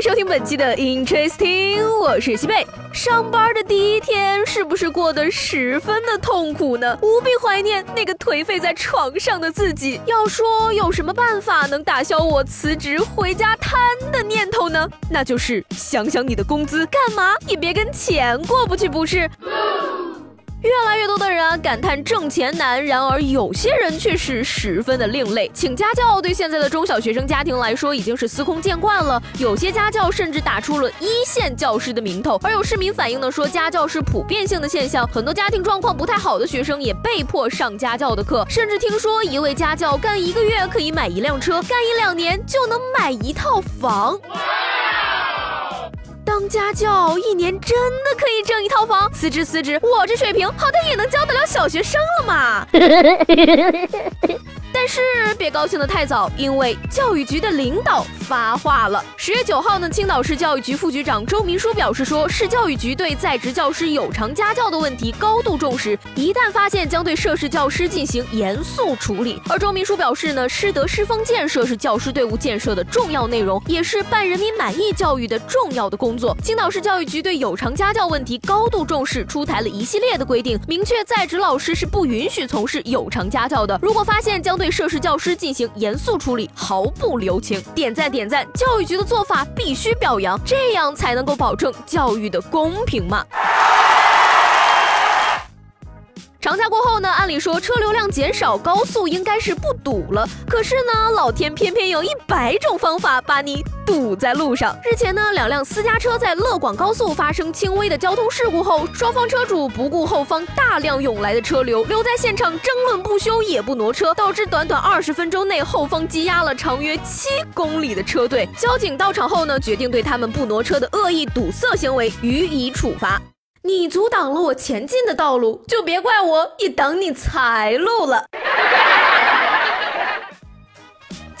收听本期的 Interesting，我是西贝。上班的第一天是不是过得十分的痛苦呢？无比怀念那个颓废在床上的自己。要说有什么办法能打消我辞职回家瘫的念头呢？那就是想想你的工资，干嘛也别跟钱过不去，不是？越来越多的人啊感叹挣钱难，然而有些人却是十分的另类。请家教对现在的中小学生家庭来说已经是司空见惯了，有些家教甚至打出了一线教师的名头。而有市民反映呢说，家教是普遍性的现象，很多家庭状况不太好的学生也被迫上家教的课，甚至听说一位家教干一个月可以买一辆车，干一两年就能买一套房。家教一年真的可以挣一套房？辞职辞职，我这水平好歹也能教得了小学生了嘛。但是别高兴得太早，因为教育局的领导发话了。十月九号呢，青岛市教育局副局长周明书表示说，市教育局对在职教师有偿家教的问题高度重视，一旦发现将对涉事教师进行严肃处理。而周明书表示呢，师德师风建设是教师队伍建设的重要内容，也是办人民满意教育的重要的工作。青岛市教育局对有偿家教问题高度重视，出台了一系列的规定，明确在职老师是不允许从事有偿家教的。如果发现将对涉事教师进行严肃处理，毫不留情。点赞点赞！教育局的做法必须表扬，这样才能够保证教育的公平嘛。过后呢，按理说车流量减少，高速应该是不堵了。可是呢，老天偏偏有一百种方法把你堵在路上。日前呢，两辆私家车在乐广高速发生轻微的交通事故后，双方车主不顾后方大量涌来的车流，留在现场争论不休，也不挪车，导致短短二十分钟内后方积压了长约七公里的车队。交警到场后呢，决定对他们不挪车的恶意堵塞行为予以处罚。你阻挡了我前进的道路，就别怪我也挡你财路了。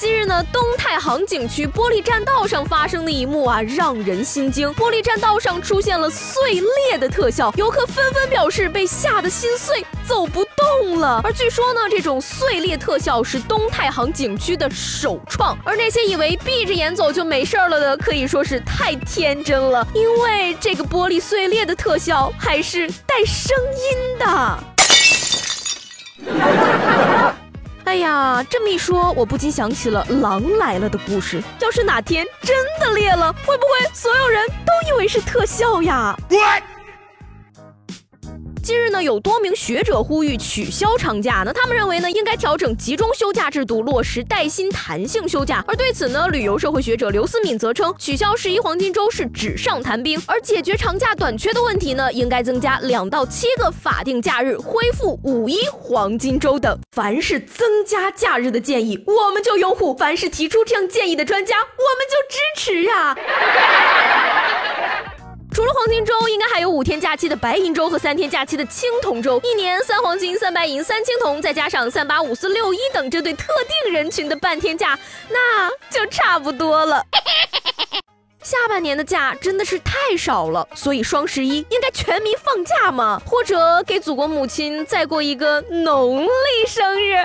近日呢，东太行景区玻璃栈道上发生的一幕啊，让人心惊。玻璃栈道上出现了碎裂的特效，游客纷纷表示被吓得心碎，走不动了。而据说呢，这种碎裂特效是东太行景区的首创。而那些以为闭着眼走就没事了的，可以说是太天真了，因为这个玻璃碎裂的特效还是带声音的。哎呀，这么一说，我不禁想起了《狼来了》的故事。要是哪天真的裂了，会不会所有人都以为是特效呀？近日呢，有多名学者呼吁取消长假那。他们认为呢，应该调整集中休假制度，落实带薪弹性休假。而对此呢，旅游社会学者刘思敏则称，取消十一黄金周是纸上谈兵。而解决长假短缺的问题呢，应该增加两到七个法定假日，恢复五一黄金周等。凡是增加假日的建议，我们就拥护；凡是提出这样建议的专家，我们就支持呀。除了黄金周，应该还有五天假期的白银周和三天假期的青铜周，一年三黄金、三白银、三青铜，再加上三八五四六一等针对特定人群的半天假，那就差不多了。下半年的假真的是太少了，所以双十一应该全民放假吗？或者给祖国母亲再过一个农历生日？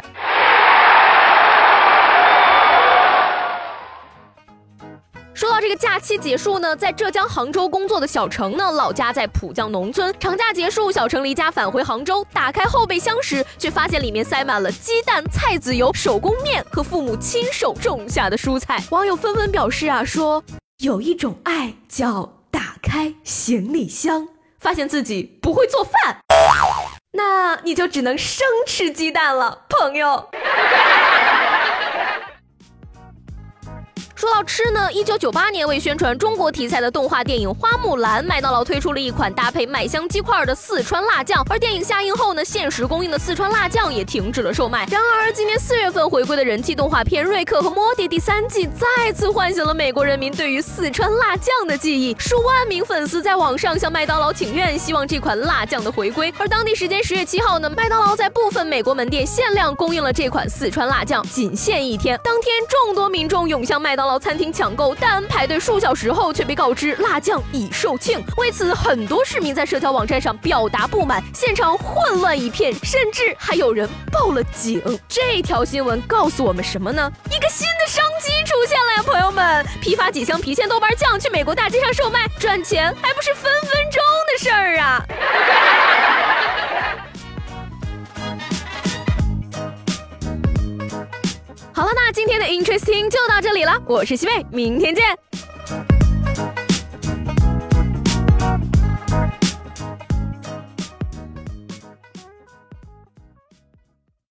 到这个假期结束呢，在浙江杭州工作的小程呢，老家在浦江农村。长假结束，小程离家返回杭州，打开后备箱时，却发现里面塞满了鸡蛋、菜籽油、手工面和父母亲手种下的蔬菜。网友纷纷表示啊，说有一种爱叫打开行李箱，发现自己不会做饭，那你就只能生吃鸡蛋了，朋友。说到吃呢，一九九八年为宣传中国题材的动画电影《花木兰》，麦当劳推出了一款搭配麦香鸡块的四川辣酱。而电影下映后呢，限时供应的四川辣酱也停止了售卖。然而，今年四月份回归的人气动画片《瑞克和莫蒂》第三季再次唤醒了美国人民对于四川辣酱的记忆。数万名粉丝在网上向麦当劳请愿，希望这款辣酱的回归。而当地时间十月七号呢，麦当劳在部分美国门店限量供应了这款四川辣酱，仅限一天。当天，众多民众涌向麦当劳餐厅抢购，但排队数小时后却被告知辣酱已售罄。为此，很多市民在社交网站上表达不满，现场混乱一片，甚至还有人报了警。这条新闻告诉我们什么呢？一个新的商机出现了呀，朋友们！批发几箱郫县豆瓣酱去美国大街上售卖，赚钱还不是分分钟的事儿啊！了，那今天的 Interesting 就到这里了，我是西贝，明天见。